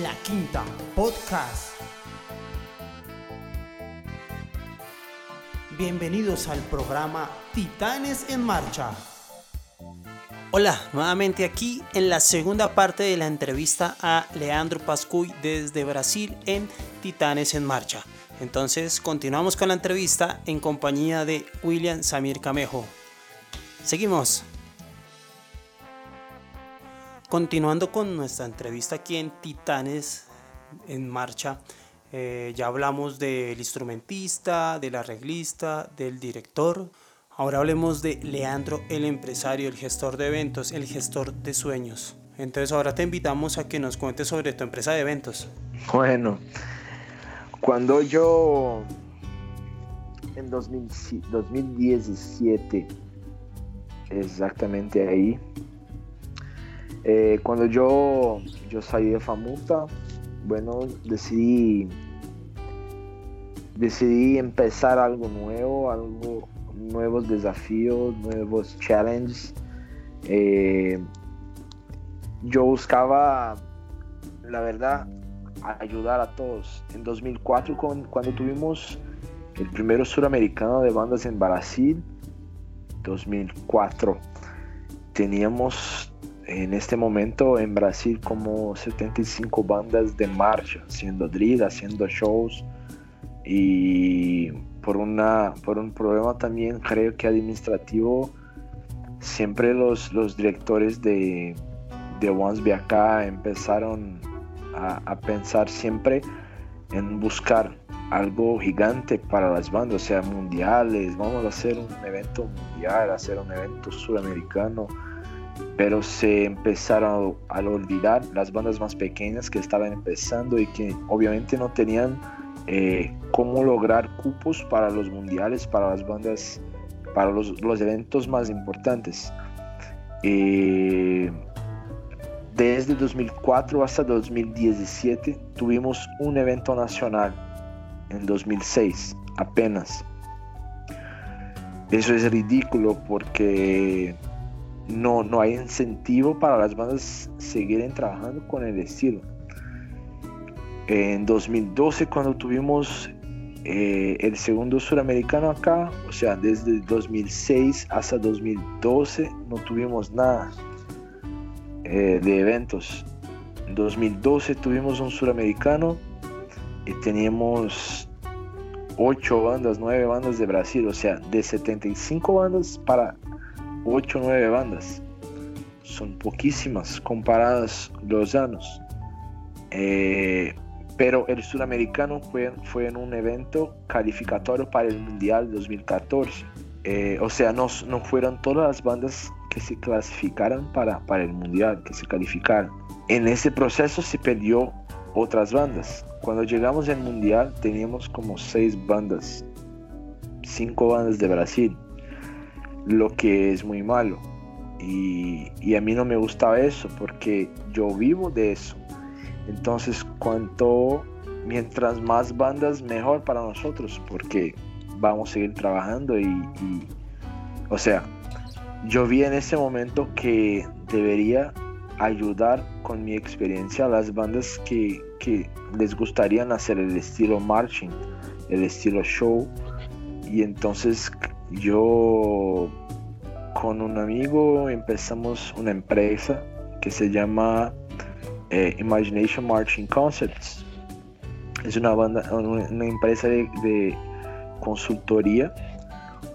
La Quinta Podcast. Bienvenidos al programa Titanes en Marcha. Hola, nuevamente aquí en la segunda parte de la entrevista a Leandro Pascuy desde Brasil en Titanes en Marcha. Entonces continuamos con la entrevista en compañía de William Samir Camejo. Seguimos. Continuando con nuestra entrevista aquí en Titanes en Marcha, eh, ya hablamos del instrumentista, del arreglista, del director. Ahora hablemos de Leandro, el empresario, el gestor de eventos, el gestor de sueños. Entonces ahora te invitamos a que nos cuentes sobre tu empresa de eventos. Bueno, cuando yo en 2017, exactamente ahí, eh, cuando yo, yo salí de Famuta, bueno, decidí, decidí empezar algo nuevo, algo, nuevos desafíos, nuevos challenges. Eh, yo buscaba, la verdad, ayudar a todos. En 2004, cuando tuvimos el primero suramericano de bandas en Brasil, 2004, teníamos en este momento en Brasil como 75 bandas de marcha, haciendo drill, haciendo shows y por, una, por un problema también creo que administrativo, siempre los, los directores de, de Ones acá empezaron a, a, pensar siempre en buscar algo gigante para las bandas, o sea, mundiales, vamos a hacer un evento mundial, hacer un evento sudamericano pero se empezaron a olvidar las bandas más pequeñas que estaban empezando y que obviamente no tenían eh, cómo lograr cupos para los mundiales, para las bandas, para los, los eventos más importantes. Eh, desde 2004 hasta 2017 tuvimos un evento nacional en 2006 apenas. Eso es ridículo porque no, no hay incentivo para las bandas seguir trabajando con el estilo. En 2012, cuando tuvimos eh, el segundo suramericano acá, o sea, desde 2006 hasta 2012 no tuvimos nada eh, de eventos. En 2012 tuvimos un suramericano y teníamos 8 bandas, 9 bandas de Brasil, o sea, de 75 bandas para 8 o 9 bandas. Son poquísimas comparadas los años. Eh, pero el sudamericano fue, fue en un evento calificatorio para el Mundial 2014. Eh, o sea, no, no fueron todas las bandas que se clasificaron para, para el Mundial, que se calificaron. En ese proceso se perdió otras bandas. Cuando llegamos al Mundial teníamos como seis bandas, cinco bandas de Brasil, lo que es muy malo. Y, a mí no me gustaba eso porque yo vivo de eso. Entonces, cuanto mientras más bandas, mejor para nosotros porque vamos a seguir trabajando y, o sea, yo vi en ese momento que debería ayudar con mi experiencia a las bandas que, que les gustaría hacer el estilo marching, el estilo show. Y entonces yo con un amigo empezamos una empresa que se llama eh, Imagination Marching Concepts. Es una, banda, una, empresa de, consultoría,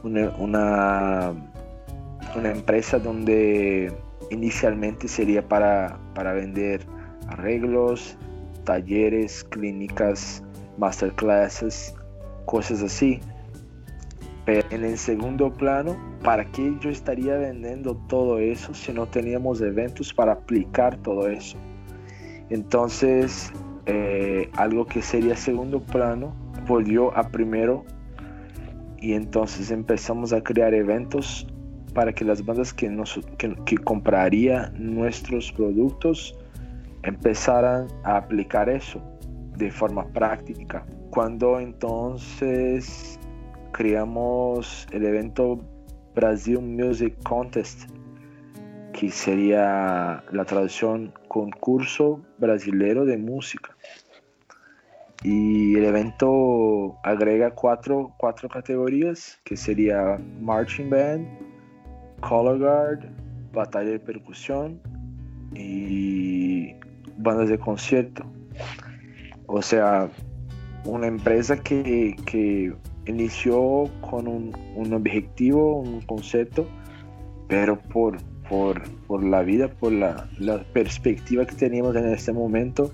una, una, una, empresa donde inicialmente sería para, para vender arreglos, talleres, clínicas, masterclasses, cosas así en el segundo plano, ¿para qué yo estaría vendiendo todo eso si no teníamos eventos para aplicar todo eso? Entonces, eh, algo que sería segundo plano volvió a primero y entonces empezamos a crear eventos para que las bandas que, nos, que, que comprarían nuestros productos empezaran a aplicar eso de forma práctica. Cuando entonces creamos el evento Brasil Music Contest, que sería la traducción concurso brasilero de música. Y el evento agrega cuatro, cuatro categorías, que sería Marching Band, Color Guard, Batalla de Percusión y bandas de concierto. O sea, una empresa que, que inició con un, un, objetivo, un concepto, pero por, por, por la vida, por la, la, perspectiva que teníamos en este momento,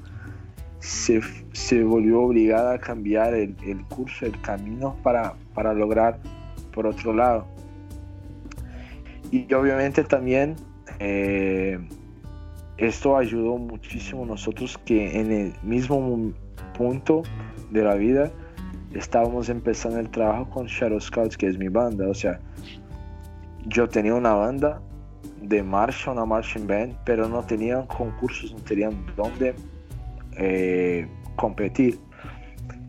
se, se volvió obligada a cambiar el, el curso, el camino para, para lograr por otro lado. Y obviamente también eh, esto ayudó muchísimo a nosotros que en el mismo punto de la vida estábamos empezando el trabajo con Shadow Scouts, que es mi banda. O sea, yo tenía una banda de marcha, una marching band, pero no tenían concursos, no tenían dónde eh, competir.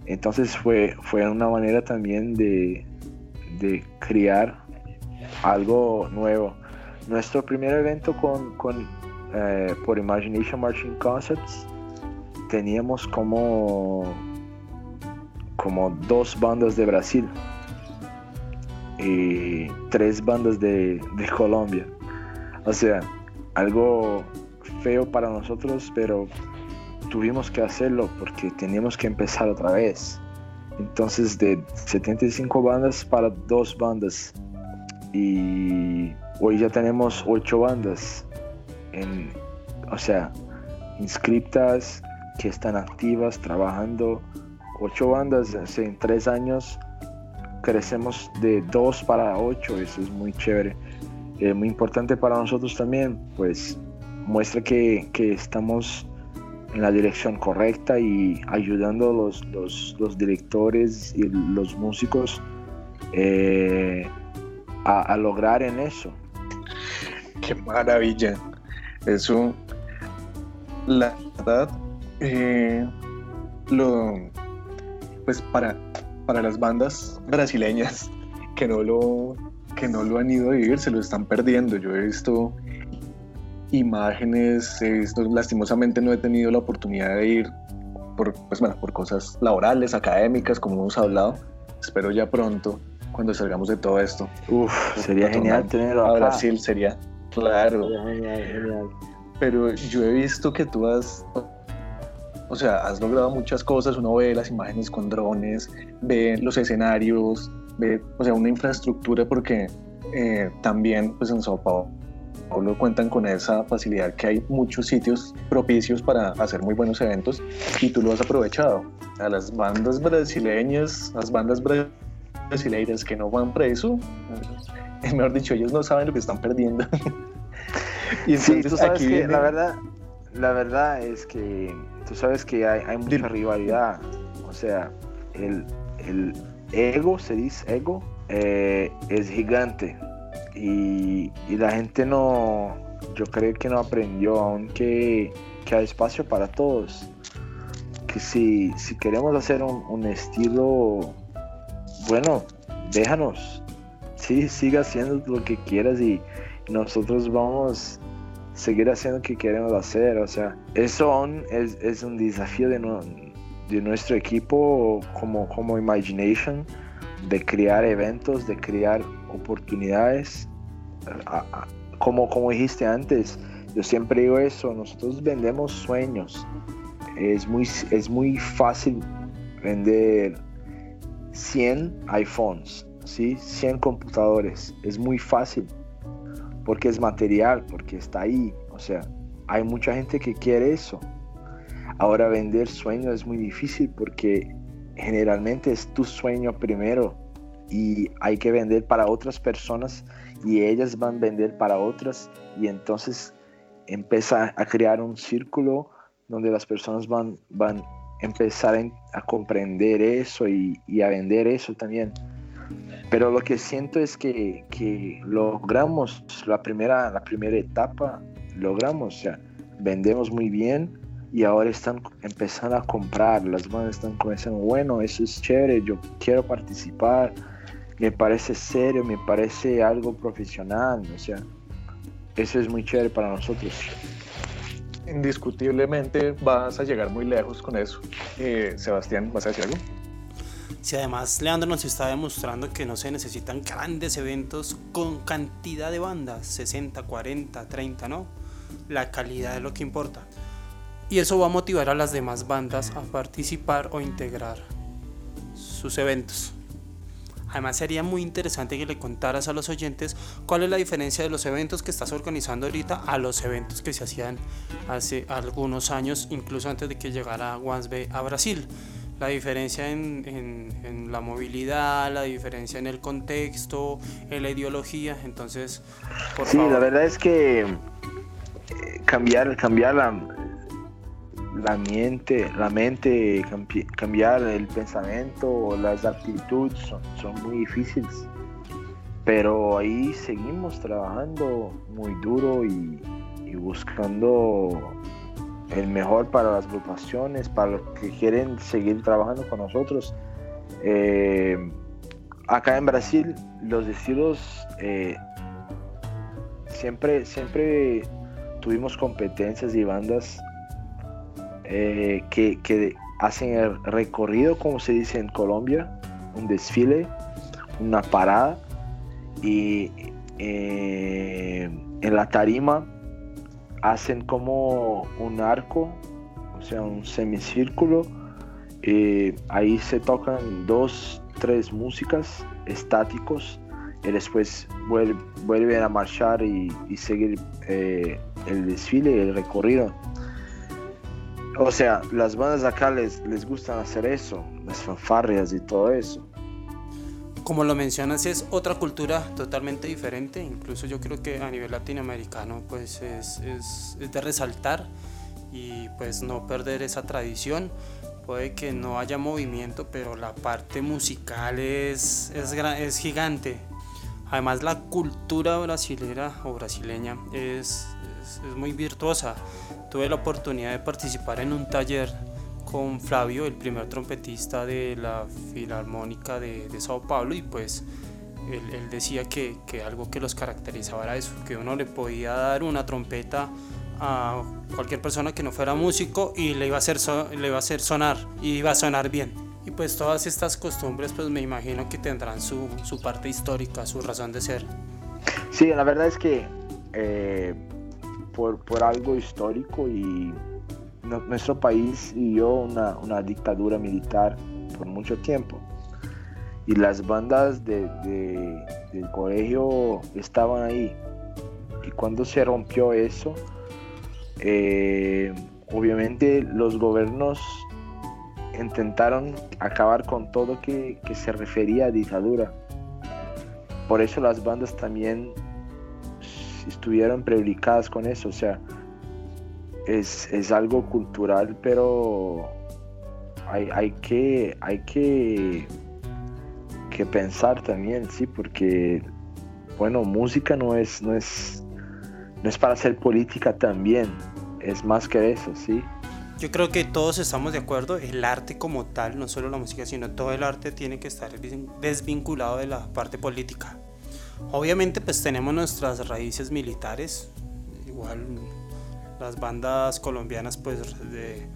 Entonces fue, fue una manera también de, de crear algo nuevo. Nuestro primer evento con, con eh, por Imagination Marching Concepts teníamos como como dos bandas de Brasil y tres bandas de, Colombia. O sea, algo feo para nosotros, pero tuvimos que hacerlo porque teníamos que empezar otra vez. Entonces de 75 bandas para dos bandas. Y hoy ya tenemos ocho bandas en, o sea, inscritas, que están activas, trabajando. Ocho bandas en tres años crecemos de dos para ocho, eso es muy chévere. Eh, muy importante para nosotros también, pues muestra que, que, estamos en la dirección correcta y ayudando a los, los, los directores y los músicos eh, a, lograr en eso. Qué maravilla. Eso, la verdad, eh, lo, pues para, para las bandas brasileñas que no lo que no lo han ido a vivir se lo están perdiendo. Yo he visto imágenes, lastimosamente no he tenido la oportunidad de ir por, pues, bueno, por cosas laborales, académicas, como hemos hablado. Espero ya pronto, cuando salgamos de todo esto. Uf, sería genial tenerlo a Brasil, sería Claro. Pero yo he visto que tú has, o sea, has logrado muchas cosas. Uno ve las imágenes con drones, ve los escenarios, ve, o sea, una infraestructura porque eh, también, pues en Sao Paulo cuentan con esa facilidad que hay muchos sitios propicios para hacer muy buenos eventos y tú lo has aprovechado. A las bandas brasileñas, las bandas brasileiras que no van preso, mejor dicho, ellos no saben lo que están perdiendo. y sí, tú sabes que la verdad, la verdad es que tú sabes que hay, hay mucha rivalidad. O sea, el, el, ego, se dice ego, eh, es gigante. Y, y, la gente no, yo creo que no aprendió aún que, hay espacio para todos. Que si, si queremos hacer un, un estilo, bueno, déjanos, sí, siga haciendo lo que quieras y nosotros vamos seguir haciendo lo que queremos hacer. O sea, eso es un desafío de, no, de, nuestro equipo como, como Imagination, de crear eventos, de crear oportunidades. Como, como dijiste antes, yo siempre digo eso, nosotros vendemos sueños. Es muy, es muy fácil vender 100 iPhones ¿sí? 100 computadores. Es muy fácil porque es material, porque está ahí. O sea, hay mucha gente que quiere eso. Ahora vender sueños es muy difícil porque generalmente es tu sueño primero y hay que vender para otras personas y ellas van a vender para otras y entonces empieza a crear un círculo donde las personas van, van a empezar a, comprender eso y a vender eso también. Pero lo que siento es que, que logramos la primera, la primera etapa, logramos, o sea, vendemos muy bien y ahora están empezando a comprar, las bandas están comenzando, bueno, eso es chévere, yo quiero participar, me parece serio, me parece algo profesional, o sea, eso es muy chévere para nosotros. Indiscutiblemente vas a llegar muy lejos con eso. Eh, Sebastián, ¿vas a decir algo? Si además Leandro nos está demostrando que no se necesitan grandes eventos con cantidad de bandas, 60, 40, 30, ¿no? La calidad es lo que importa. Y eso va a motivar a las demás bandas a participar o integrar sus eventos. Además sería muy interesante que le contaras a los oyentes cuál es la diferencia de los eventos que estás organizando ahorita a los eventos que se hacían hace algunos años, incluso antes de que llegara Wansbe a Brasil. La diferencia en, en, la movilidad, la diferencia en el contexto, en la ideología. Entonces, por sí, la verdad es que eh, cambiar, cambiar la, la mente, la mente, cambiar el pensamiento, las actitudes son, muy difíciles. Pero ahí seguimos trabajando muy duro y, buscando el mejor para las agrupaciones, para los que quieren seguir trabajando con nosotros. Eh, acá en Brasil los estilos eh, siempre, siempre tuvimos competencias y bandas eh, que, hacen el recorrido, como se dice en Colombia, un desfile, una parada y en la tarima hacen como un arco, o sea, un semicírculo. y ahí se tocan dos, tres músicas estáticos y después vuelven a marchar y, seguir eh, el desfile, el recorrido. O sea, las bandas acá les, les gustan hacer eso, las fanfarrias y todo eso. Como lo mencionas, es otra cultura totalmente diferente. Incluso yo creo que a nivel latinoamericano pues es, es, de resaltar y pues no perder esa tradición. Puede que no haya movimiento, pero la parte musical es, es, es gigante. Además la cultura brasilera o brasileña es, es muy virtuosa tuve la oportunidad de participar en un taller con Flavio, el primer trompetista de la Filarmónica de, Sao Paulo, y pues él, decía que, algo que los caracterizaba era eso, que uno le podía dar una trompeta a cualquier persona que no fuera músico y le iba a hacer, le iba a hacer sonar, y iba a sonar bien. Y pues todas estas costumbres pues me imagino que tendrán su, parte histórica, su razón de ser. Sí, la verdad es que eh, por, algo histórico y nuestro país vivió una, una, dictadura militar por mucho tiempo. Y las bandas de, del colegio estaban ahí. Y cuando se rompió eso eh, obviamente los gobiernos intentaron acabar con todo que, que se refería a dictadura. Por eso las bandas también estuvieron predicadas con eso, o sea, es, algo cultural, pero hay, hay, que, hay que, que pensar también, sí, porque, bueno, música no es, no es, no es para hacer política también, es más que eso, sí. Yo creo que todos estamos de acuerdo, el arte como tal, no solo la música, sino todo el arte tiene que estar desvinculado de la parte política. Obviamente pues tenemos nuestras raíces militares, igual las bandas colombianas pues de,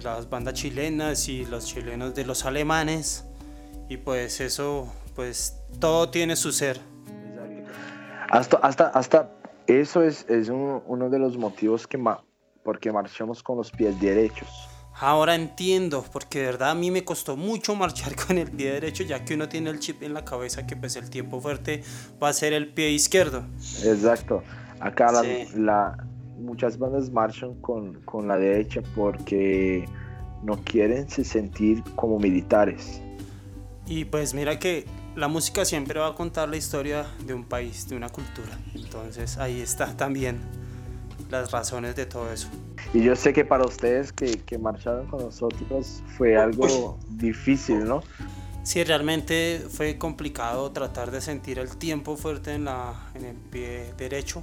las bandas chilenas y los chilenos de los alemanes y pues eso pues todo tiene su ser. Hasta, hasta, hasta eso es, es uno de los motivos que ma, porque marchamos con los pies derechos. Ahora entiendo, porque de verdad a mí me costó mucho marchar con el pie derecho, ya que uno tiene el chip en la cabeza que pues el tiempo fuerte va a ser el pie izquierdo. Exacto. Acá la, muchas bandas marchan con, con, la derecha porque no quieren se sentir como militares. Y pues mira que la música siempre va a contar la historia de un país, de una cultura. Entonces ahí está también las razones de todo eso. Y yo sé que para ustedes que, que marcharon con nosotros fue algo difícil, ¿no? Sí, realmente fue complicado tratar de sentir el tiempo fuerte en, la, en el pie derecho,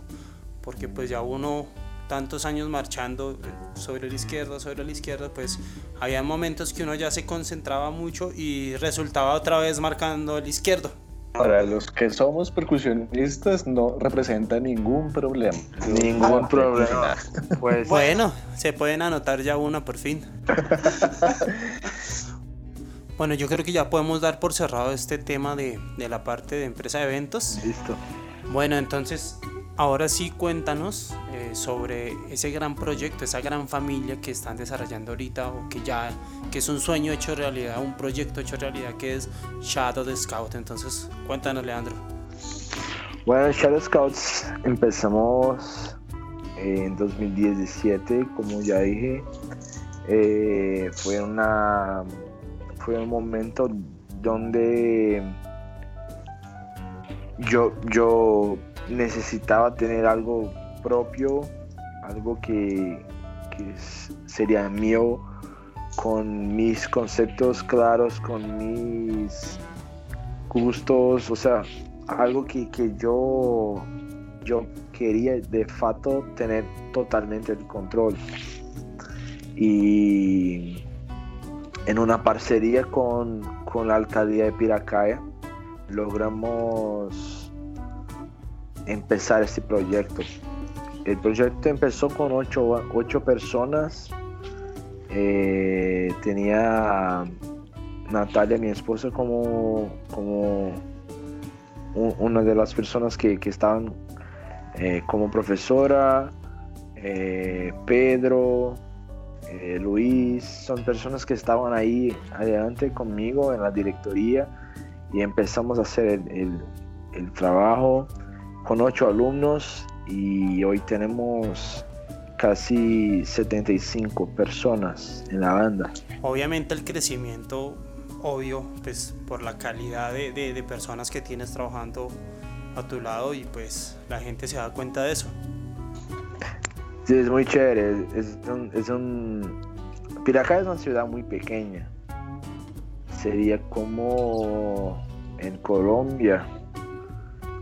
porque pues ya uno tantos años marchando sobre la izquierda, sobre la izquierda, pues había momentos que uno ya se concentraba mucho y resultaba otra vez marcando el izquierdo. Para los que somos percusionistas no representa ningún problema. Ningún problema. Pues, bueno, se pueden anotar ya uno por fin. bueno, yo creo que ya podemos dar por cerrado este tema de, de la parte de empresa de eventos. Listo. Bueno, entonces Ahora sí cuéntanos eh, sobre ese gran proyecto, esa gran familia que están desarrollando ahorita o que ya que es un sueño hecho realidad, un proyecto hecho realidad que es Shadow Scout. Entonces, cuéntanos, Leandro. Bueno, Shadow Scouts empezamos en 2017, como ya dije. Eh, fue una fue un momento donde yo yo necesitaba tener algo propio, algo que, sería mío, con mis conceptos claros, con mis gustos, o sea, algo que, yo, yo quería de facto tener totalmente el control. Y en una parcería con, con la alcaldía de Piracaya logramos empezar este proyecto. El proyecto empezó con ocho, ocho personas. Eh, tenía Natalia, mi esposa, como, como una de las personas que, estaban eh, como profesora. Eh, Pedro, Luis, son personas que estaban ahí adelante conmigo en la directoría y empezamos a hacer el, el trabajo con ocho alumnos y hoy tenemos casi 75 personas en la banda. Obviamente el crecimiento, obvio, pues por la calidad de, de, personas que tienes trabajando a tu lado y pues la gente se da cuenta de eso. Sí, es muy chévere. Es un, es un... Piracá es una ciudad muy pequeña. Sería como en Colombia,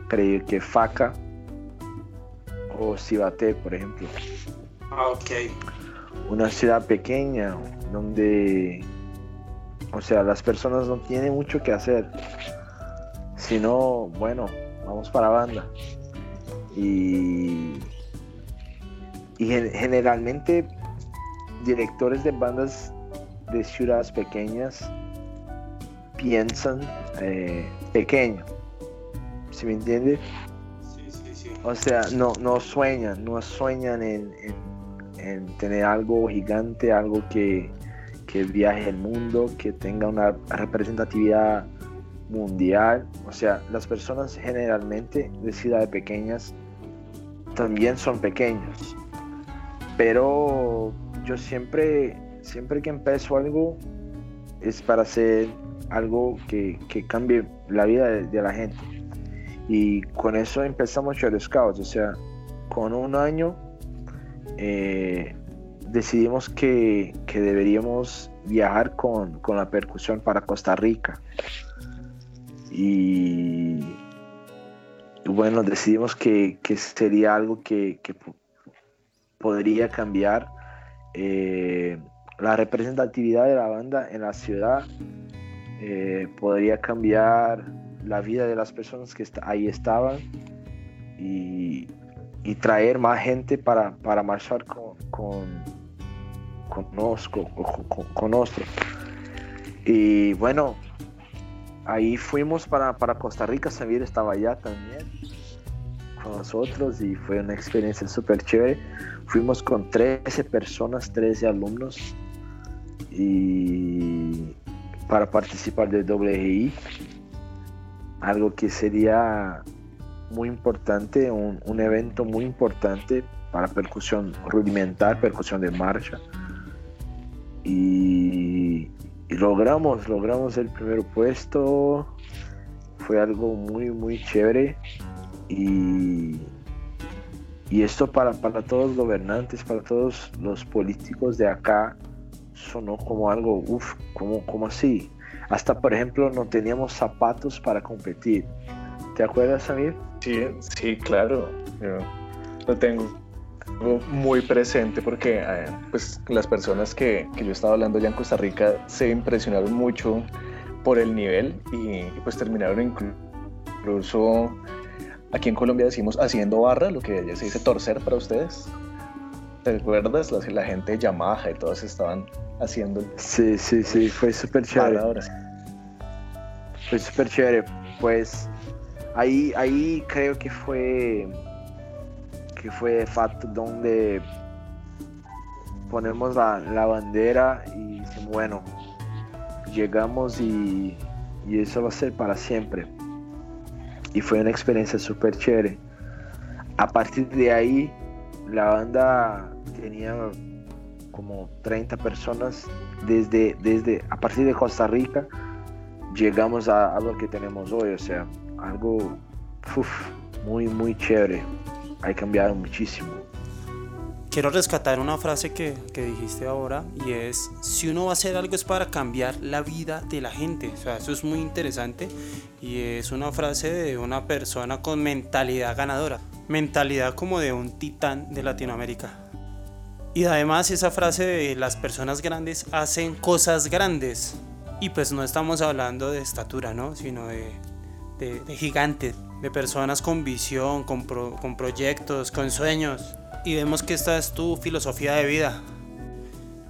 creo que Faca o Cibaté, por ejemplo. Ah, ok. Una ciudad pequeña donde, o sea, las personas no tienen mucho que hacer, sino, bueno, vamos para banda. Y, y generalmente directores de bandas de ciudades pequeñas piensan eh, pequeño ¿sí me entiendes? Sí, sí, sí. O sea, no, no sueñan, no sueñan en, tener algo gigante, algo que, viaje el mundo, que tenga una representatividad mundial. O sea, las personas generalmente de ciudades pequeñas también son pequeños. Pero yo siempre, siempre que empiezo algo, es para hacer algo que, cambie la vida de la gente. Y con eso empezamos Shadow Scouts, o sea, con un año eh, decidimos que, deberíamos viajar con, la percusión para Costa Rica. Y, bueno, decidimos que, sería algo que, podría cambiar eh, la representatividad de la banda en la ciudad, eh, podría cambiar la vida de las personas que ahí estaban y, traer más gente para, para marchar con, con, con, con, nosotros. Y bueno, ahí fuimos para, Costa Rica, Samir estaba allá también con nosotros y fue una experiencia súper chévere. Fuimos con 13 personas, 13 alumnos y para participar del WGI algo que sería muy importante, un, evento muy importante para percusión rudimentar, percusión de marcha. Y, logramos, logramos el primer puesto. Fue algo muy, muy chévere. Y, y esto para, para todos los gobernantes, para todos los políticos de acá, sonó como algo, uff, como, como así? Hasta, por ejemplo, no teníamos zapatos para competir. ¿Te acuerdas, Samir? Sí, sí, claro. lo tengo muy presente porque eh, pues, las personas que, que, yo estaba hablando allá en Costa Rica se impresionaron mucho por el nivel y, pues terminaron incluso aquí en Colombia decimos haciendo barra, lo que allá se dice torcer para ustedes. ¿Te acuerdas? La, la gente de Yamaha y todos estaban haciendo. Sí, sí, sí, fue súper chévere. Fue súper chévere. Pues ahí, ahí creo que fue que fue de facto donde ponemos la, la bandera y bueno, llegamos y, y, eso va a ser para siempre. Y fue una experiencia súper chévere. A partir de ahí, la banda tenía como 30 personas desde, desde a partir de Costa Rica llegamos a, lo que tenemos hoy, o sea, algo muy, muy chévere. Ha cambiado muchísimo. Quiero rescatar una frase que, que, dijiste ahora y es, si uno va a hacer algo es para cambiar la vida de la gente. O sea, eso es muy interesante y es una frase de una persona con mentalidad ganadora. Mentalidad como de un titán de Latinoamérica. Y además esa frase de las personas grandes hacen cosas grandes. Y pues no estamos hablando de estatura, ¿no? Sino de, de, de gigantes, de personas con visión, con, pro, con proyectos, con sueños. Y vemos que esta es tu filosofía de vida.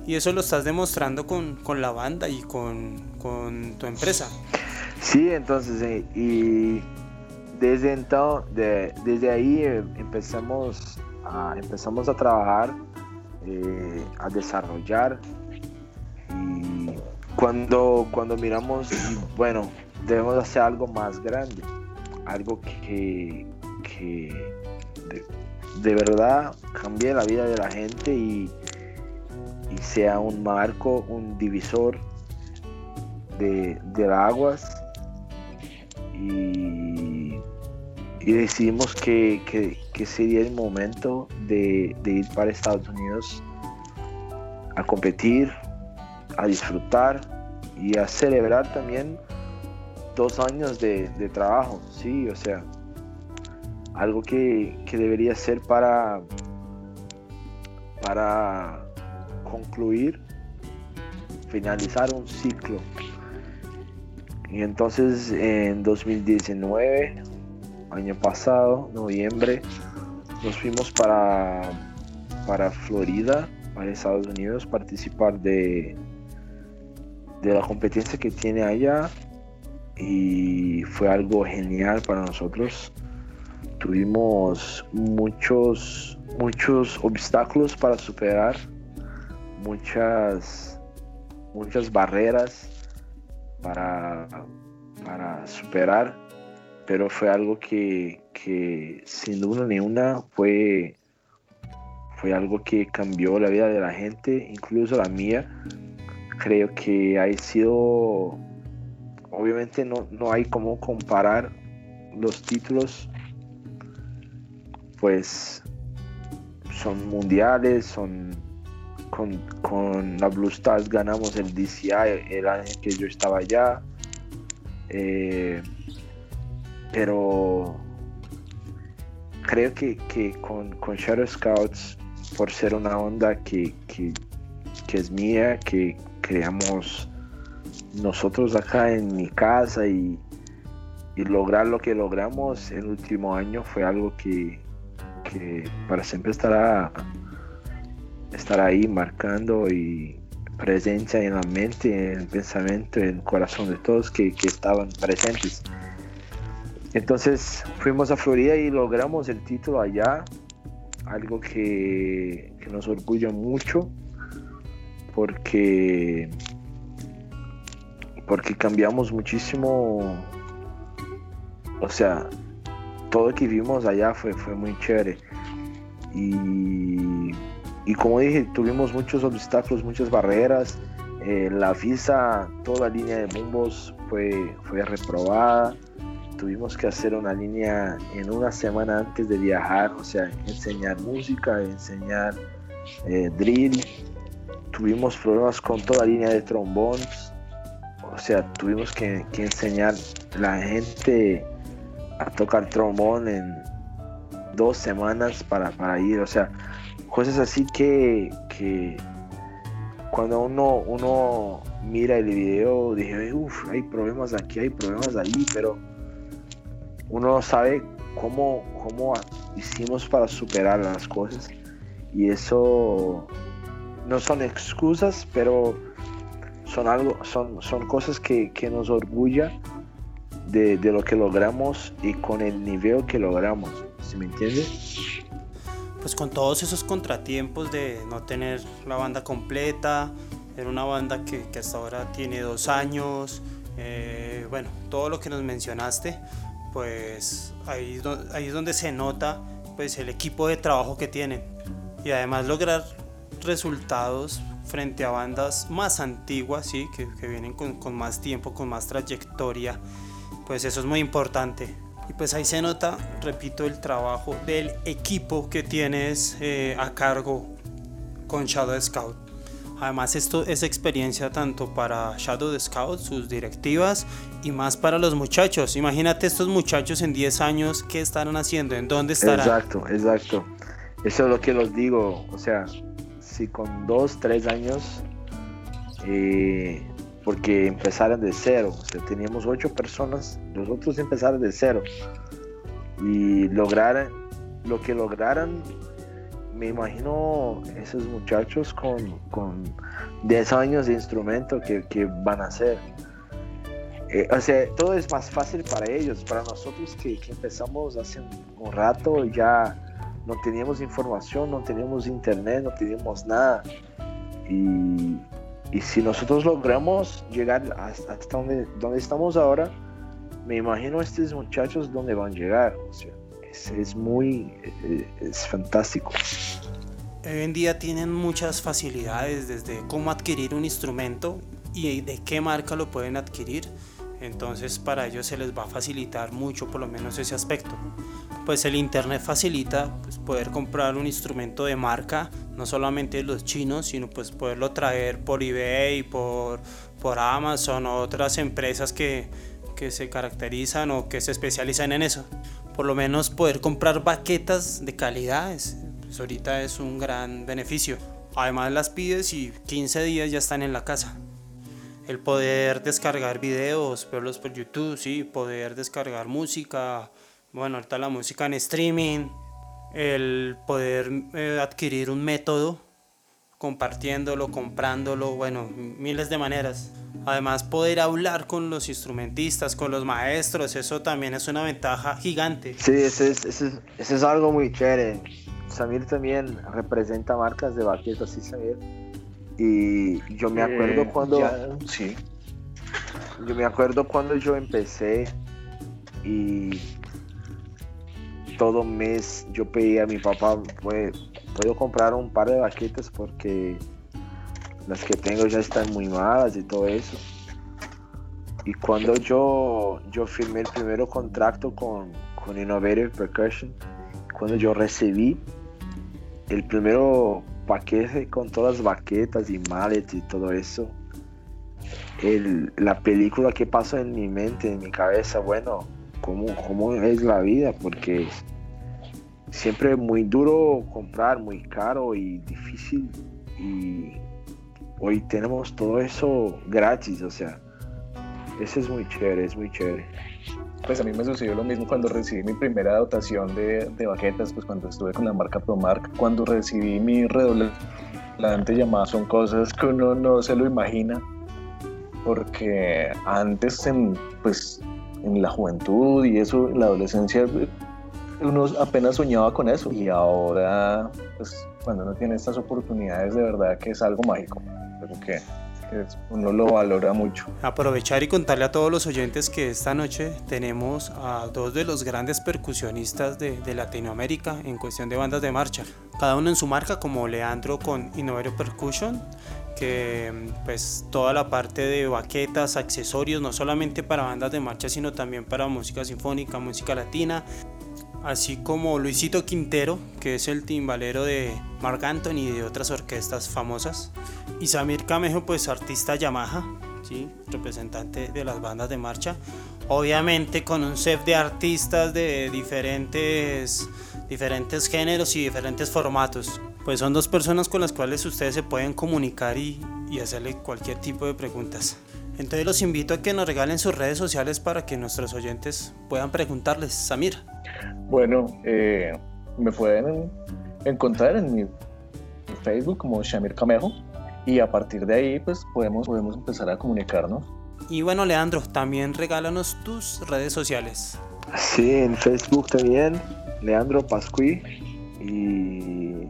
Y eso lo estás demostrando con, con la banda y con, con, tu empresa. Sí, entonces, eh, y desde entonces, de, desde ahí eh, empezamos a, empezamos a trabajar, eh, a desarrollar. Y cuando, cuando miramos, bueno, debemos hacer algo más grande, algo que, que de, verdad cambie la vida de la gente y, y sea un marco, un divisor de, de aguas. Y, y decidimos que, que, sería el momento de, de ir para Estados Unidos a competir, a disfrutar y a celebrar también dos años de, de, trabajo, sí, o sea, algo que, que, debería ser para, para concluir, finalizar un ciclo. Y entonces en 2019, año pasado, noviembre, nos fuimos para, para Florida, para Estados Unidos, participar de, de la competencia que tiene allá y fue algo genial para nosotros. Tuvimos muchos, muchos obstáculos para superar, muchas, muchas barreras para, para superar, pero fue algo que, sin duda ninguna fue, fue algo que cambió la vida de la gente, incluso la mía. Creo que ha sido obviamente no, no hay como comparar los títulos, pues son mundiales, son con, con, la Blue Stars ganamos el DCI el año que yo estaba allá. Eh, pero creo que, que con, con, Shadow Scouts, por ser una onda que, que, es mía, que creamos nosotros acá en mi casa y, y, lograr lo que logramos el último año fue algo que, que para siempre estará, estará ahí marcando y presencia en la mente, en el pensamiento, en el corazón de todos que, que estaban presentes. Entonces fuimos a Florida y logramos el título allá, algo que, que nos orgulla mucho porque porque cambiamos muchísimo, o sea, todo lo que vimos allá fue, fue muy chévere. Y, y como dije, tuvimos muchos obstáculos, muchas barreras. Eh, la visa, toda la línea de bombos fue, fue reprobada. Tuvimos que hacer una línea en una semana antes de viajar, o sea, enseñar música, enseñar eh, drill. Tuvimos problemas con toda la línea de trombones o sea, tuvimos que, enseñar la gente a tocar trombón en dos semanas para, para ir, o sea, cosas así que, que cuando uno, uno mira el video, dije, uff, hay problemas aquí, hay problemas allí, pero uno sabe cómo, cómo hicimos para superar las cosas y eso no son excusas, pero son algo, son, son cosas que, que nos orgulla de, de, lo que logramos y con el nivel que logramos, ¿sí me entiendes? Pues con todos esos contratiempos de no tener la banda completa, era una banda que, que hasta ahora tiene dos años, eh, bueno, todo lo que nos mencionaste, pues ahí, ahí es donde se nota pues el equipo de trabajo que tienen y además lograr resultados frente a bandas más antiguas, ¿sí? que, que vienen con, con, más tiempo, con más trayectoria, pues eso es muy importante. Y pues ahí se nota, repito, el trabajo del equipo que tienes eh, a cargo con Shadow Scout. Además esto es experiencia tanto para Shadow Scout, sus directivas y más para los muchachos. Imagínate estos muchachos en 10 años, ¿qué estarán haciendo? ¿En dónde estarán? Exacto, exacto. Eso es lo que los digo. O sea, si con 2, 3 años, eh, porque empezaron de cero. O sea, teníamos 8 personas, los otros empezaron de cero. Y lograron lo que lograron me imagino esos muchachos con, con 10 años de instrumento que, que van a hacer. Eh, o sea, todo es más fácil para ellos. Para nosotros que, empezamos hace un rato ya no teníamos información, no teníamos internet, no teníamos nada. Y, y si nosotros logramos llegar hasta, hasta donde, donde estamos ahora, me imagino estos muchachos dónde van a llegar. O sea, es, muy, es fantástico. Hoy en día tienen muchas facilidades desde cómo adquirir un instrumento y de qué marca lo pueden adquirir. Entonces para ellos se les va a facilitar mucho por lo menos ese aspecto. Pues el internet facilita pues, poder comprar un instrumento de marca, no solamente los chinos, sino pues poderlo traer por eBay, por, por Amazon o otras empresas que, que se caracterizan o que se especializan en eso por lo menos poder comprar baquetas de calidad, es, pues ahorita es un gran beneficio. Además las pides y 15 días ya están en la casa. El poder descargar videos, verlos por YouTube, sí, poder descargar música, bueno, ahorita la música en streaming, el poder eh, adquirir un método compartiéndolo, comprándolo, bueno, miles de maneras. Además, poder hablar con los instrumentistas, con los maestros, eso también es una ventaja gigante. Sí, eso es, eso es, eso es algo muy chévere. Samir también representa marcas de baquetas, sí, Samir. Y yo me acuerdo eh, cuando... Ya, sí. Yo me acuerdo cuando yo empecé y todo mes yo pedía a mi papá, pues, puedo comprar un par de baquetas porque las que tengo ya están muy malas y todo eso. Y cuando yo, yo firmé el primer contrato con, con Innovative Percussion, cuando yo recibí el primero paquete con todas las baquetas y mallets y todo eso, la película que pasó en mi mente, en mi cabeza, bueno, ¿cómo, cómo es la vida? Porque siempre muy duro comprar, muy caro y difícil. Y hoy tenemos todo eso gratis, o sea, eso es muy chévere, es muy chévere. Pues a mí me sucedió lo mismo cuando recibí mi primera dotación de, de baquetas, pues cuando estuve con la marca Promark, cuando recibí mi redoblante llamada, son cosas que uno no se lo imagina, porque antes en, pues, en la juventud y eso, en la adolescencia, uno apenas soñaba con eso y ahora, pues cuando uno tiene estas oportunidades, de verdad que es algo mágico, pero que, uno lo valora mucho. Aprovechar y contarle a todos los oyentes que esta noche tenemos a dos de los grandes percusionistas de, Latinoamérica en cuestión de bandas de marcha, cada uno en su marca, como Leandro con Innovative Percussion, que pues toda la parte de baquetas, accesorios, no solamente para bandas de marcha, sino también para música sinfónica, música latina, así como Luisito Quintero, que es el timbalero de Marc Anthony y de otras orquestas famosas, y Samir Camejo, pues artista Yamaha, ¿sí? representante de las bandas de marcha, obviamente con un set de artistas de diferentes, diferentes géneros y diferentes formatos. Pues son dos personas con las cuales ustedes se pueden comunicar y, y hacerle cualquier tipo de preguntas. Entonces los invito a que nos regalen sus redes sociales para que nuestros oyentes puedan preguntarles. Samir. Bueno, eh, me pueden encontrar en mi Facebook como Shamir Camejo y a partir de ahí pues podemos, podemos empezar a comunicarnos. Y bueno, Leandro, también regálanos tus redes sociales. Sí, en Facebook también, Leandro Pascuí. Y,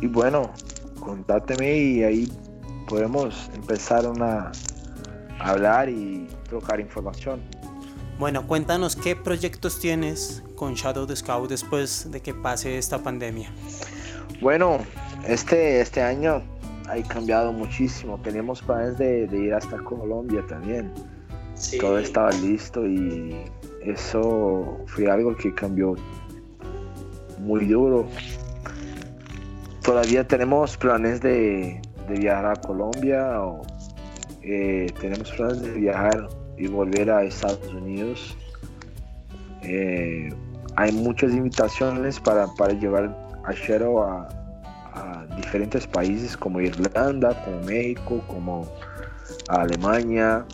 y bueno, contáteme y ahí podemos empezar a hablar y trocar información. Bueno, cuéntanos qué proyectos tienes con Shadow the Scout después de que pase esta pandemia. Bueno, este, este año ha cambiado muchísimo. Teníamos planes de, ir hasta Colombia también. Todo estaba listo y eso fue algo que cambió muy duro. Todavía tenemos planes de, viajar a Colombia o eh, tenemos planes de viajar y volver a Estados Unidos. Eh, hay muchas invitaciones para, para llevar a Shadow a, diferentes países como Irlanda, como México, como Alemania.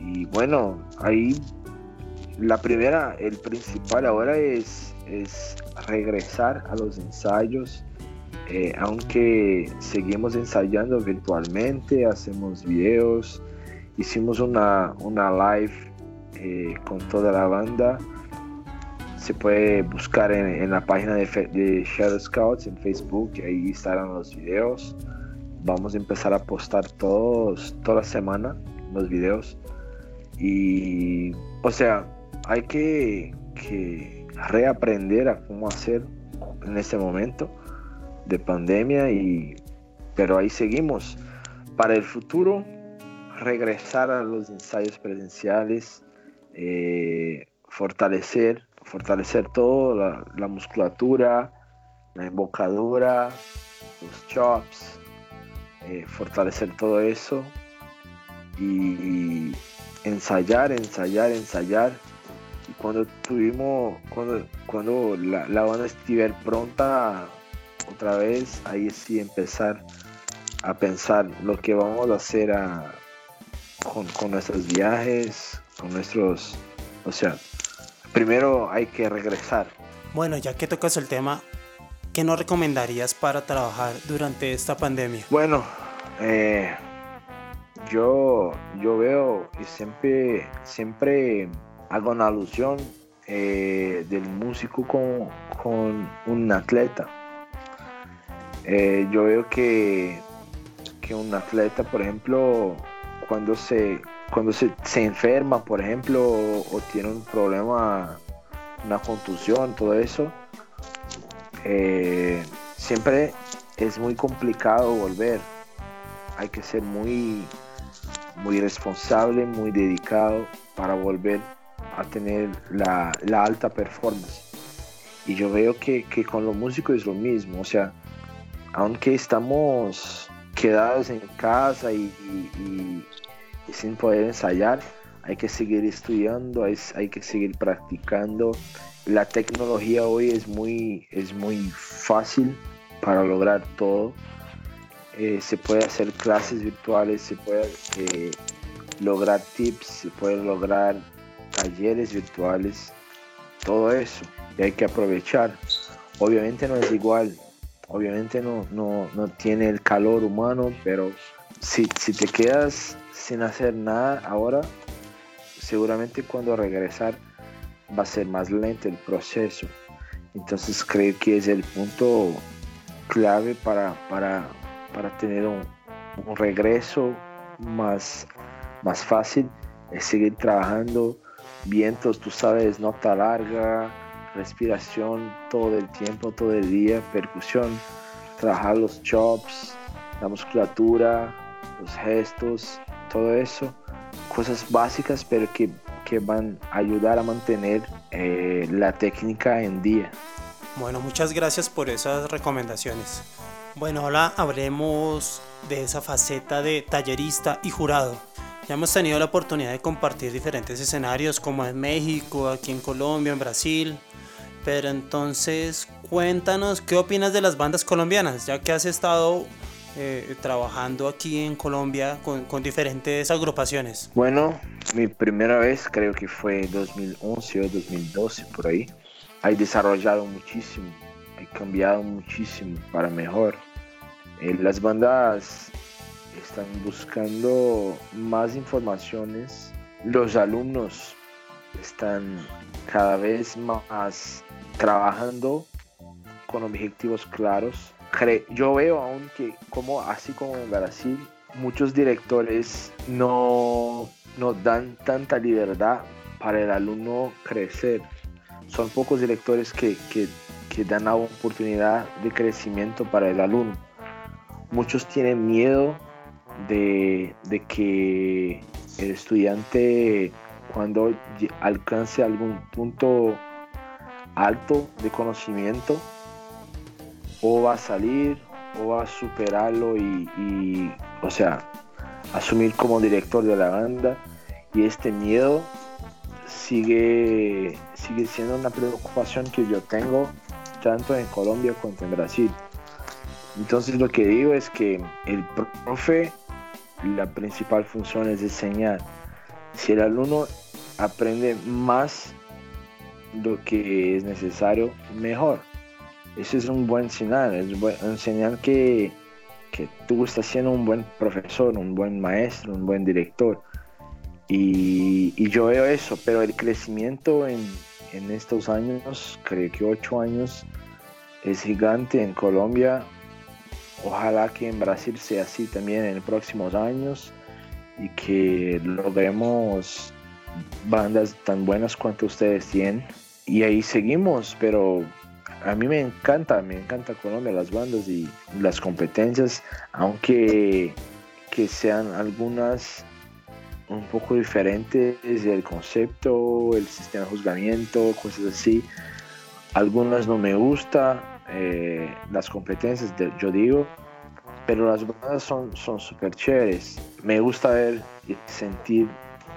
Y bueno, ahí la primera, el principal ahora es, es regresar a los ensayos, eh, aunque seguimos ensayando virtualmente, hacemos videos, hicimos una, una live eh, con toda la banda se puede buscar en, la página de, Shadow Scouts en Facebook, ahí estarán los videos. Vamos a empezar a postar todos, toda la semana los videos. Y, o sea, hay que, reaprender a cómo hacer en este momento de pandemia, y, pero ahí seguimos. Para el futuro, regresar a los ensayos presenciales, eh, fortalecer fortalecer todo, la, musculatura, la embocadura, los chops, eh, fortalecer todo eso y, ensayar, ensayar, ensayar. Y cuando tuvimos, cuando, cuando la, la banda estuviera pronta otra vez, ahí sí empezar a pensar lo que vamos a hacer con, con nuestros viajes, con nuestros, o sea, primero hay que regresar. Bueno, ya que tocas el tema, ¿qué nos recomendarías para trabajar durante esta pandemia? Bueno, eh, yo, yo veo y siempre, siempre hago una alusión eh, del músico con, con un atleta. Eh, yo veo que, que un atleta, por ejemplo, cuando se cuando se, enferma, por ejemplo, o, tiene un problema, una contusión, todo eso, eh, siempre es muy complicado volver. Hay que ser muy, muy responsable, muy dedicado para volver a tener la, alta performance. Y yo veo que, con los músicos es lo mismo, o sea, aunque estamos quedados en casa y sin poder ensayar, hay que seguir estudiando, hay, hay, que seguir practicando. La tecnología hoy es muy, es muy fácil para lograr todo. Eh, se puede hacer clases virtuales, se puede eh, lograr tips, se puede lograr talleres virtuales, todo eso. Y hay que aprovechar. Obviamente no es igual, obviamente no, no, no tiene el calor humano, pero si, si te quedas sin hacer nada ahora, seguramente cuando regresar va a ser más lento el proceso. Entonces creo que es el punto clave para, para, para tener un, regreso más, más fácil, es seguir trabajando, vientos, tú sabes, nota larga, respiración todo el tiempo, todo el día, percusión, trabajar los chops, la musculatura, los gestos, todo eso, cosas básicas pero que, van a ayudar a mantener eh, la técnica en día. Bueno, muchas gracias por esas recomendaciones. Bueno, ahora hablemos de esa faceta de tallerista y jurado. Ya hemos tenido la oportunidad de compartir diferentes escenarios como en México, aquí en Colombia, en Brasil. Pero entonces cuéntanos qué opinas de las bandas colombianas, ya que has estado eh, trabajando aquí en Colombia con, diferentes agrupaciones? Bueno, mi primera vez creo que fue 2011 o 2012 por ahí. He desarrollado muchísimo, he cambiado muchísimo para mejor. Eh, las bandas están buscando más informaciones. Los alumnos están cada vez más trabajando con objetivos claros. Yo veo aún que como así como en Brasil, muchos directores no, no dan tanta libertad para el alumno crecer. Son pocos directores que, que, que dan la oportunidad de crecimiento para el alumno. Muchos tienen miedo de, de que el estudiante cuando alcance algún punto alto de conocimiento o va a salir o va a superarlo y, o sea, asumir como director de la banda y este miedo sigue, sigue siendo una preocupación que yo tengo tanto en Colombia como en Brasil. Entonces lo que digo es que el profe, la principal función es enseñar. Si el alumno aprende más lo que es necesario, mejor. Eso es un buen señal, es un señal que, que tú estás siendo un buen profesor, un buen maestro, un buen director. Y, y yo veo eso, pero el crecimiento en, en estos años, creo que ocho años, es gigante en Colombia. Ojalá que en Brasil sea así también en los próximos años y que logremos bandas tan buenas cuanto ustedes tienen. Y ahí seguimos, pero a mí me encanta, me encanta Colombia, las bandas y las competencias, aunque que sean algunas un poco diferentes el concepto, el sistema de juzgamiento, cosas así. Algunas no me gusta eh, las competencias, yo digo, pero las bandas son súper chéveres. Me gusta ver y sentir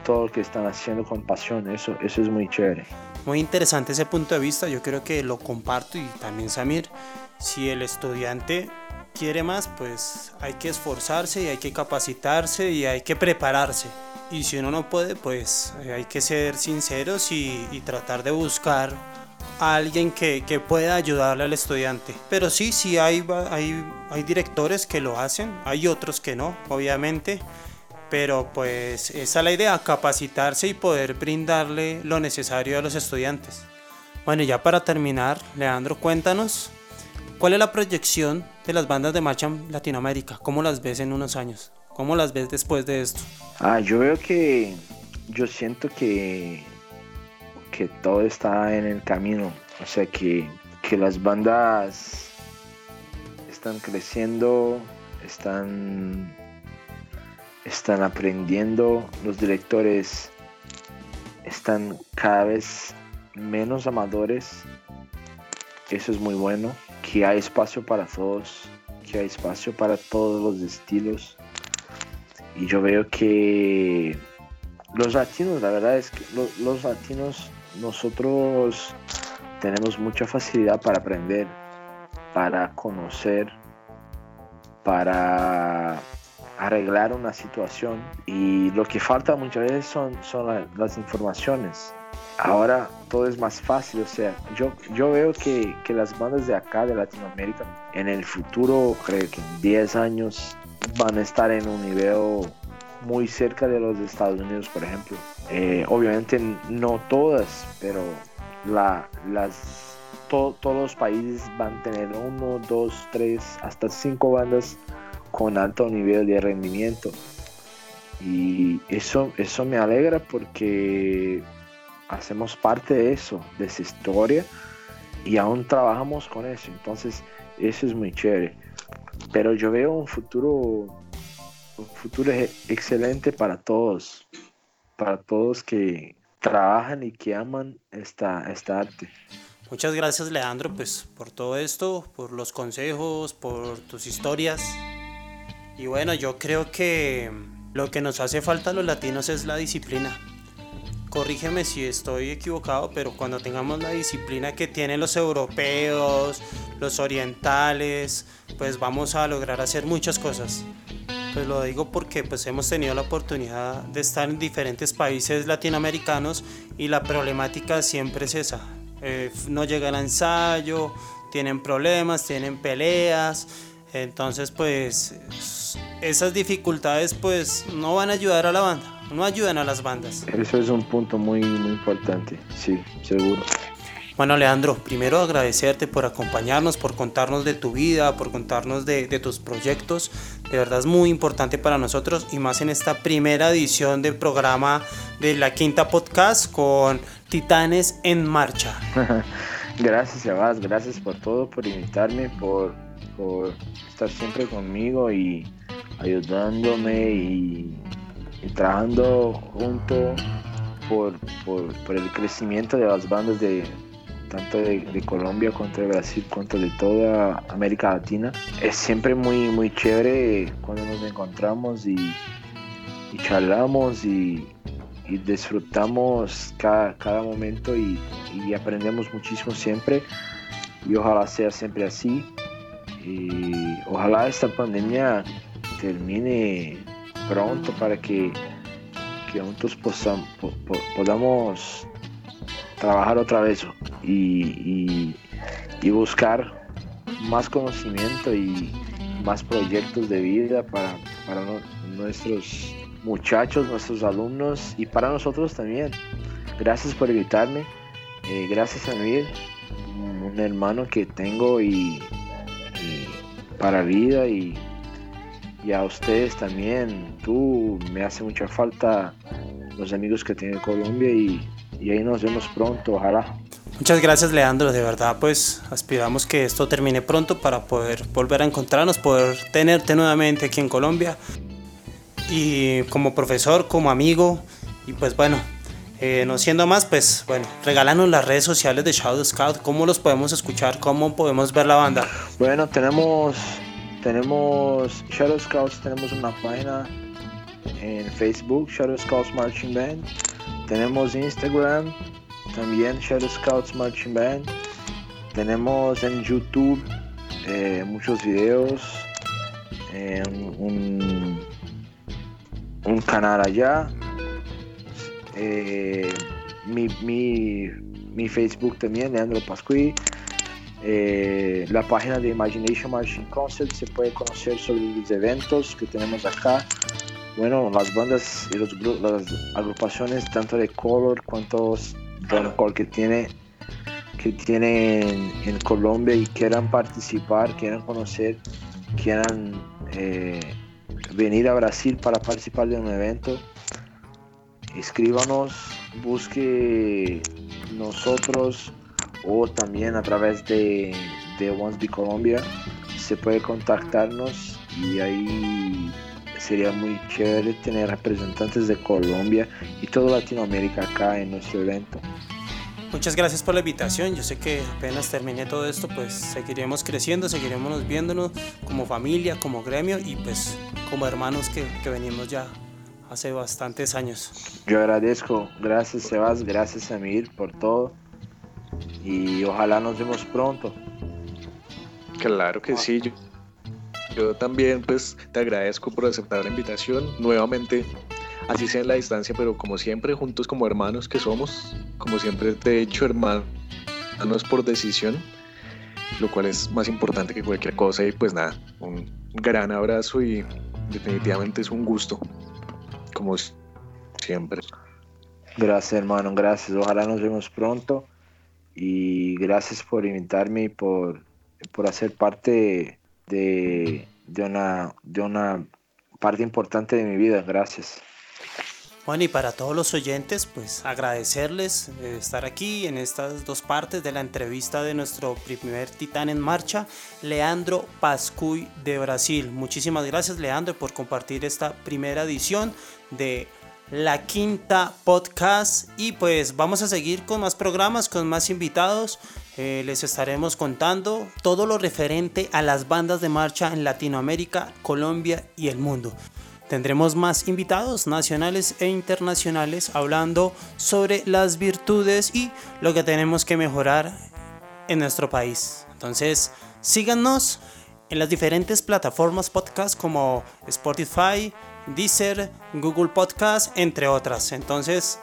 todo lo que están haciendo con pasión, eso, eso es muy chévere. Muy interesante ese punto de vista, yo creo que lo comparto y también Samir, si el estudiante quiere más, pues hay que esforzarse y hay que capacitarse y hay que prepararse. Y si uno no puede, pues eh, hay que ser sinceros y, tratar de buscar a alguien que, que, pueda ayudarle al estudiante. Pero sí, sí hay, hay, hay directores que lo hacen, hay otros que no, obviamente pero pues esa es la idea, capacitarse y poder brindarle lo necesario a los estudiantes. Bueno, ya para terminar, Leandro, cuéntanos, ¿cuál es la proyección de las bandas de marcha en Latinoamérica? ¿Cómo las ves en unos años? ¿Cómo las ves después de esto? Ah, yo veo que, yo siento que, que todo está en el camino, o sea que, que las bandas están creciendo, están están aprendiendo, los directores están cada vez menos amadores, eso es muy bueno, que hay espacio para todos, que hay espacio para todos los estilos. Y yo veo que los latinos, la verdad es que los, latinos nosotros tenemos mucha facilidad para aprender, para conocer, para arreglar una situación y lo que falta muchas veces son, son las informaciones. Ahora todo es más fácil, o sea, yo, yo veo que, que las bandas de acá, de Latinoamérica, en el futuro, creo que en 10 años, van a estar en un nivel muy cerca de los Estados Unidos, por ejemplo. Eh, obviamente no todas, pero la, las, todos los países van a tener uno, dos, tres, hasta cinco bandas con alto nivel de rendimiento. Y eso, eso me alegra porque hacemos parte de eso, de esa historia, y aún trabajamos con eso. Entonces, eso es muy chévere. Pero yo veo un futuro, un futuro excelente para todos, para todos que trabajan y que aman esta, arte. Muchas gracias Leandro pues por todo esto, por los consejos, por tus historias. Y bueno, yo creo que lo que nos hace falta a los latinos es la disciplina. Corrígeme si estoy equivocado, pero cuando tengamos la disciplina que tienen los europeos, los orientales, pues vamos a lograr hacer muchas cosas. Pues lo digo porque pues hemos tenido la oportunidad de estar en diferentes países latinoamericanos y la problemática siempre es esa. Eh, no llega el ensayo, tienen problemas, tienen peleas, entonces pues esas dificultades pues no van a ayudar a la banda, no ayudan a las bandas. Eso es un punto muy, muy importante, sí, seguro. Bueno, Leandro, primero agradecerte por acompañarnos, por contarnos de tu vida, por contarnos de, de, tus proyectos. De verdad es muy importante para nosotros y más en esta primera edición del programa de la Quinta Podcast con Titanes en Marcha. gracias, Sebas, gracias por todo, por invitarme, por, por estar siempre conmigo y ayudándome y, trabajando junto por, por, por el crecimiento de las bandas de tanto de, Colombia contra Brasil, contra de toda América Latina. Es siempre muy, muy chévere cuando nos encontramos y, charlamos y, y disfrutamos cada, cada momento y, y, aprendemos muchísimo siempre y ojalá sea siempre así y ojalá esta pandemia termine pronto para que, que juntos podamos trabajar otra vez y, y, buscar más conocimiento y más proyectos de vida para, para nuestros muchachos, nuestros alumnos y para nosotros también. Gracias por invitarme, eh, gracias a mí, un hermano que tengo y, para vida y, y, a ustedes también. Tú me hace mucha falta los amigos que en Colombia y y ahí nos vemos pronto, ojalá. Muchas gracias Leandro, de verdad pues aspiramos que esto termine pronto para poder volver a encontrarnos, poder tenerte nuevamente aquí en Colombia y como profesor, como amigo y pues bueno, eh, no siendo más pues bueno, regálanos las redes sociales de Shadow Scout, cómo los podemos escuchar, cómo podemos ver la banda. Bueno, tenemos, tenemos Shadow Scouts, tenemos una página en Facebook, Shadow Scouts Marching Band tenemos Instagram, también Shadow Scouts Marching Band. Tenemos en YouTube eh, muchos videos, un, un, canal allá. Eh, mi, mi, mi, Facebook también, Leandro Pascui. Eh, la página de Imagination Marching Concert se puede conocer sobre los eventos que tenemos acá. Bueno, las bandas y los, las agrupaciones tanto de color cuanto de que tiene que tienen en Colombia y quieran participar, quieran conocer, quieran eh, venir a Brasil para participar de un evento, escríbanos, busque nosotros o también a través de, de Be Colombia se puede contactarnos y ahí sería muy chévere tener representantes de Colombia y toda Latinoamérica acá en nuestro evento. Muchas gracias por la invitación. Yo sé que apenas termine todo esto, pues seguiremos creciendo, seguiremos viéndonos como familia, como gremio y pues como hermanos que, que venimos ya hace bastantes años. Yo agradezco, gracias Sebas, gracias Amir por todo y ojalá nos vemos pronto. Claro que sí, yo yo también pues te agradezco por aceptar la invitación nuevamente, así sea en la distancia, pero como siempre juntos como hermanos que somos, como siempre te he hecho hermanos por decisión, lo cual es más importante que cualquier cosa y pues nada, un gran abrazo y definitivamente es un gusto, como siempre. Gracias hermano, gracias, ojalá nos vemos pronto y gracias por invitarme y por, por hacer parte de, una, de una parte importante de mi vida. Gracias. Bueno, y para todos los oyentes, pues agradecerles de estar aquí en estas dos partes de la entrevista de nuestro primer titán en marcha, Leandro Pascuy de Brasil. Muchísimas gracias, Leandro, por compartir esta primera edición de la quinta podcast. Y pues vamos a seguir con más programas, con más invitados. Eh, les estaremos contando todo lo referente a las bandas de marcha en Latinoamérica, Colombia y el mundo. Tendremos más invitados nacionales e internacionales hablando sobre las virtudes y lo que tenemos que mejorar en nuestro país. Entonces, síganos en las diferentes plataformas podcast como Spotify, Deezer, Google Podcast, entre otras. Entonces,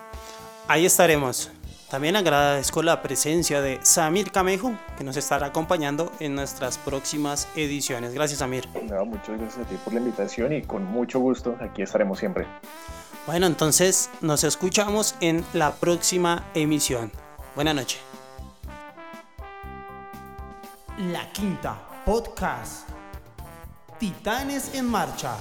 ahí estaremos. También agradezco la presencia de Samir Camejo, que nos estará acompañando en nuestras próximas ediciones. Gracias, Samir. muchas gracias a ti por la invitación y con mucho gusto aquí estaremos siempre. Bueno, entonces nos escuchamos en la próxima emisión. Buenas noches. La Quinta Podcast. Titanes en Marcha.